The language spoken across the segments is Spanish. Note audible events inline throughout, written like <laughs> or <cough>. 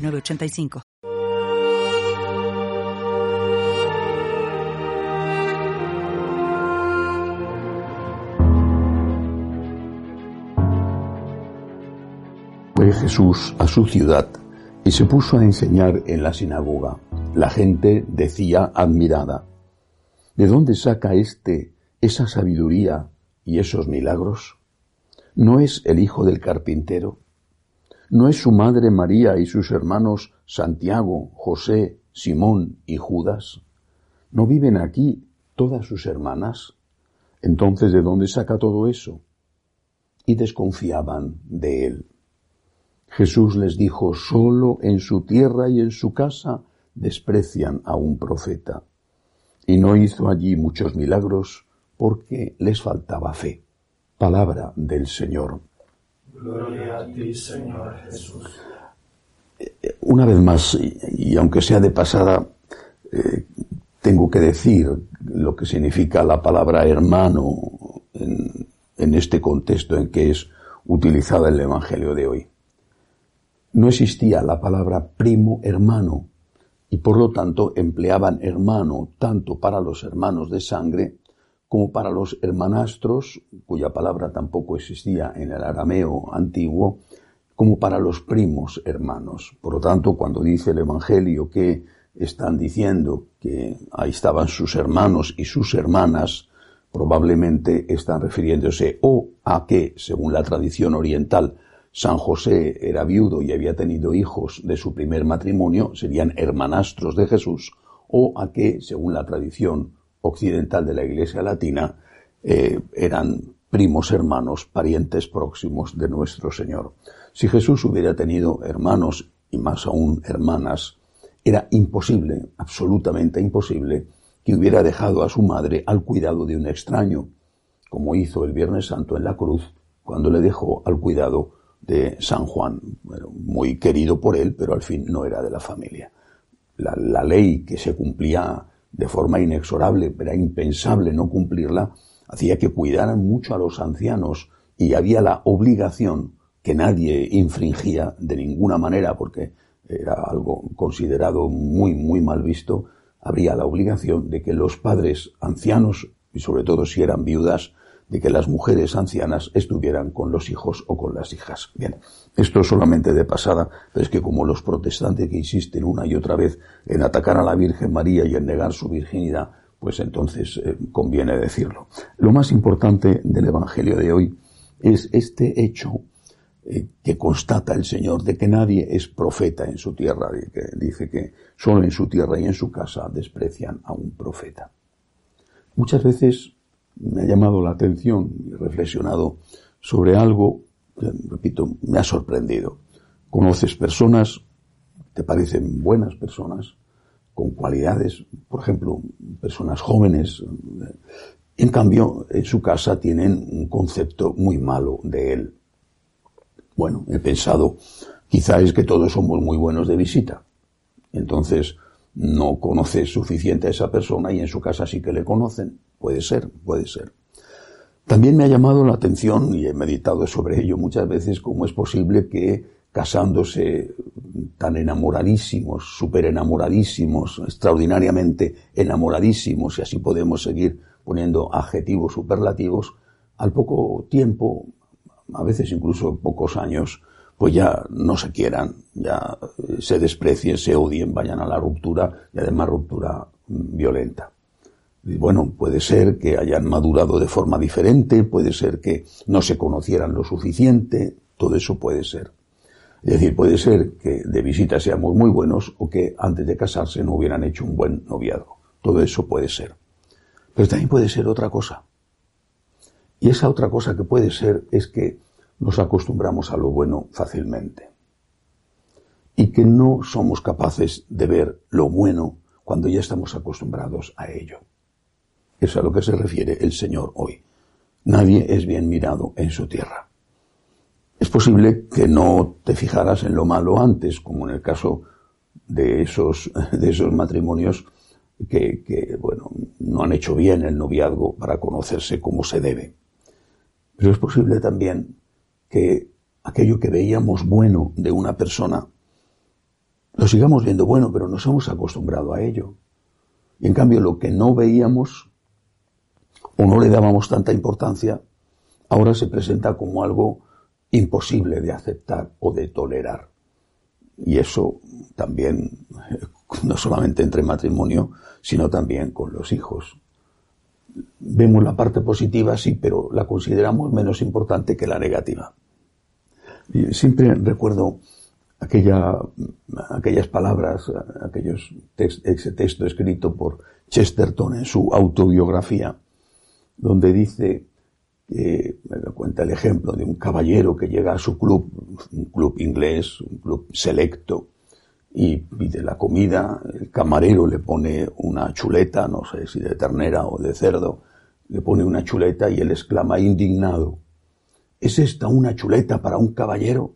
985. Fue Jesús a su ciudad y se puso a enseñar en la sinagoga. La gente decía admirada, ¿de dónde saca éste esa sabiduría y esos milagros? ¿No es el hijo del carpintero? ¿No es su madre María y sus hermanos Santiago, José, Simón y Judas? ¿No viven aquí todas sus hermanas? Entonces, ¿de dónde saca todo eso? Y desconfiaban de él. Jesús les dijo, solo en su tierra y en su casa desprecian a un profeta. Y no hizo allí muchos milagros porque les faltaba fe. Palabra del Señor. Gloria a ti, Señor Jesús. Una vez más, y, aunque sea de pasada, eh, tengo que decir lo que significa la palabra hermano en, en este contexto en que es utilizada el Evangelio de hoy. No existía la palabra primo hermano y por lo tanto empleaban hermano tanto para los hermanos de sangre como para los hermanastros, cuya palabra tampoco existía en el arameo antiguo, como para los primos hermanos. Por lo tanto, cuando dice el Evangelio que están diciendo que ahí estaban sus hermanos y sus hermanas, probablemente están refiriéndose o a que, según la tradición oriental, San José era viudo y había tenido hijos de su primer matrimonio, serían hermanastros de Jesús, o a que, según la tradición occidental de la Iglesia Latina eh, eran primos hermanos, parientes próximos de nuestro Señor. Si Jesús hubiera tenido hermanos y más aún hermanas, era imposible, absolutamente imposible, que hubiera dejado a su madre al cuidado de un extraño, como hizo el Viernes Santo en la cruz, cuando le dejó al cuidado de San Juan, muy querido por él, pero al fin no era de la familia. La, la ley que se cumplía de forma inexorable, era impensable no cumplirla, hacía que cuidaran mucho a los ancianos y había la obligación que nadie infringía de ninguna manera porque era algo considerado muy, muy mal visto, habría la obligación de que los padres ancianos, y sobre todo si eran viudas, de que las mujeres ancianas estuvieran con los hijos o con las hijas. Bien, esto solamente de pasada, pero es que como los protestantes que insisten una y otra vez en atacar a la Virgen María y en negar su virginidad, pues entonces eh, conviene decirlo. Lo más importante del Evangelio de hoy es este hecho eh, que constata el Señor de que nadie es profeta en su tierra, de que dice que solo en su tierra y en su casa desprecian a un profeta. Muchas veces me ha llamado la atención y reflexionado sobre algo, repito, me ha sorprendido. Conoces personas, te parecen buenas personas, con cualidades, por ejemplo, personas jóvenes, en cambio, en su casa tienen un concepto muy malo de él. Bueno, he pensado, quizá es que todos somos muy buenos de visita. Entonces, no conoce suficiente a esa persona y en su casa sí que le conocen. Puede ser, puede ser. También me ha llamado la atención, y he meditado sobre ello muchas veces, cómo es posible que casándose tan enamoradísimos, súper enamoradísimos, extraordinariamente enamoradísimos, y así podemos seguir poniendo adjetivos superlativos, al poco tiempo, a veces incluso pocos años, pues ya no se quieran, ya se desprecien, se odien, vayan a la ruptura y además ruptura violenta. Bueno, puede ser que hayan madurado de forma diferente, puede ser que no se conocieran lo suficiente, todo eso puede ser. Es decir, puede ser que de visita seamos muy buenos o que antes de casarse no hubieran hecho un buen noviazgo. Todo eso puede ser. Pero también puede ser otra cosa. Y esa otra cosa que puede ser es que nos acostumbramos a lo bueno fácilmente. y que no somos capaces de ver lo bueno cuando ya estamos acostumbrados a ello. Es a lo que se refiere el Señor hoy. Nadie es bien mirado en su tierra. Es posible que no te fijaras en lo malo antes, como en el caso de esos, de esos matrimonios que, que, bueno, no han hecho bien el noviazgo para conocerse como se debe. Pero es posible también que aquello que veíamos bueno de una persona, lo sigamos viendo bueno, pero nos hemos acostumbrado a ello. Y en cambio lo que no veíamos o no le dábamos tanta importancia, ahora se presenta como algo imposible de aceptar o de tolerar. Y eso también, <laughs> no solamente entre matrimonio, sino también con los hijos. Vemos la parte positiva, sí, pero la consideramos menos importante que la negativa. siempre recuerdo aquella, aquellas palabras, aquellos ese texto escrito por Chesterton en su autobiografía, donde dice que me cuenta el ejemplo de un caballero que llega a su club, un club inglés, un club selecto, y pide la comida, el camarero le pone una chuleta, no sé si de ternera o de cerdo, le pone una chuleta y él exclama indignado, ¿es esta una chuleta para un caballero?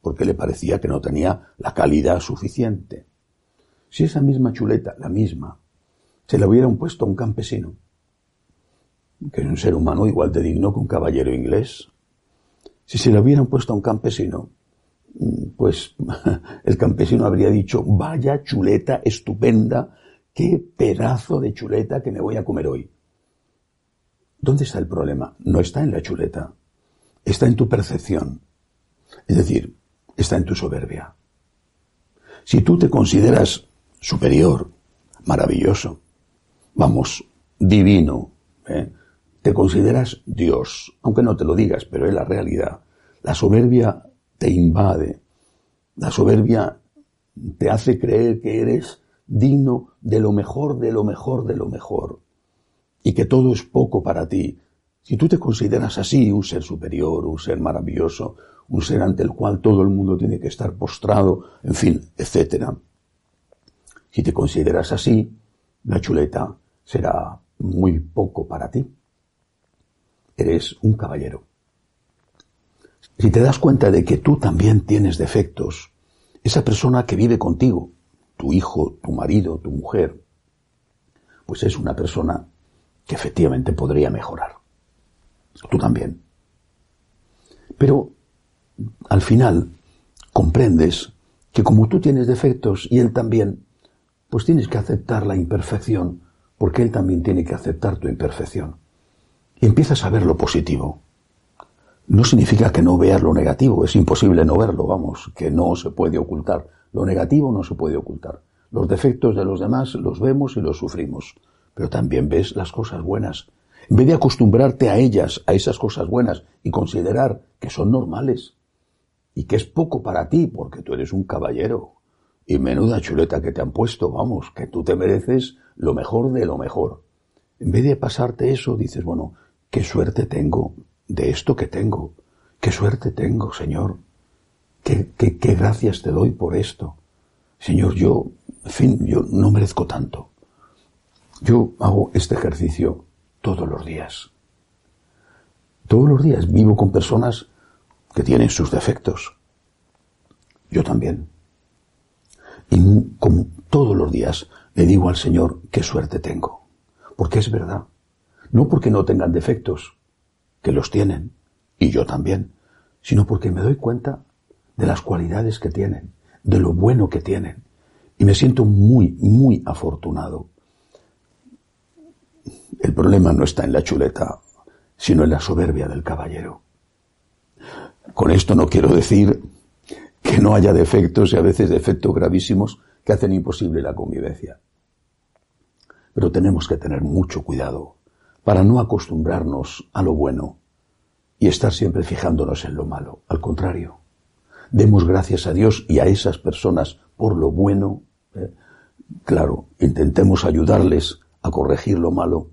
Porque le parecía que no tenía la calidad suficiente. Si esa misma chuleta, la misma, se la hubieran puesto a un campesino, que es un ser humano igual de digno que un caballero inglés, si se la hubieran puesto a un campesino, pues <laughs> el campesino habría dicho, vaya chuleta estupenda, qué pedazo de chuleta que me voy a comer hoy. ¿Dónde está el problema? No está en la chuleta, está en tu percepción. Es decir, está en tu soberbia. Si tú te consideras superior, maravilloso, vamos, divino, ¿eh? Te consideras Dios, aunque no te lo digas, pero es la realidad. La soberbia te invade. La soberbia te hace creer que eres digno de lo mejor, de lo mejor, de lo mejor. Y que todo es poco para ti. Si tú te consideras así, un ser superior, un ser maravilloso, un ser ante el cual todo el mundo tiene que estar postrado, en fin, etc. Si te consideras así, la chuleta será muy poco para ti. Eres un caballero. Si te das cuenta de que tú también tienes defectos, esa persona que vive contigo, tu hijo, tu marido, tu mujer, pues es una persona que efectivamente podría mejorar. Tú también. Pero al final comprendes que como tú tienes defectos y él también, pues tienes que aceptar la imperfección porque él también tiene que aceptar tu imperfección. Y empiezas a ver lo positivo no significa que no veas lo negativo, es imposible no verlo, vamos, que no se puede ocultar. Lo negativo no se puede ocultar. Los defectos de los demás los vemos y los sufrimos, pero también ves las cosas buenas. En vez de acostumbrarte a ellas, a esas cosas buenas, y considerar que son normales, y que es poco para ti, porque tú eres un caballero, y menuda chuleta que te han puesto, vamos, que tú te mereces lo mejor de lo mejor. En vez de pasarte eso, dices, bueno, qué suerte tengo de esto que tengo. Qué suerte tengo, Señor. Qué, qué, qué gracias te doy por esto. Señor, yo, en fin, yo no merezco tanto. Yo hago este ejercicio todos los días. Todos los días vivo con personas que tienen sus defectos. Yo también. Y como todos los días le digo al Señor qué suerte tengo. Porque es verdad. No porque no tengan defectos, que los tienen, y yo también, sino porque me doy cuenta de las cualidades que tienen, de lo bueno que tienen, y me siento muy, muy afortunado. El problema no está en la chuleta, sino en la soberbia del caballero. Con esto no quiero decir que no haya defectos y a veces defectos gravísimos que hacen imposible la convivencia. Pero tenemos que tener mucho cuidado para no acostumbrarnos a lo bueno y estar siempre fijándonos en lo malo. Al contrario, demos gracias a Dios y a esas personas por lo bueno. ¿eh? Claro, intentemos ayudarles a corregir lo malo,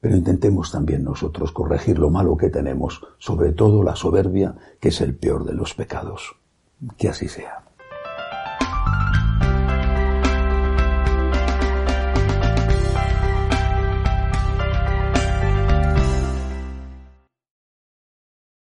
pero intentemos también nosotros corregir lo malo que tenemos, sobre todo la soberbia, que es el peor de los pecados. Que así sea.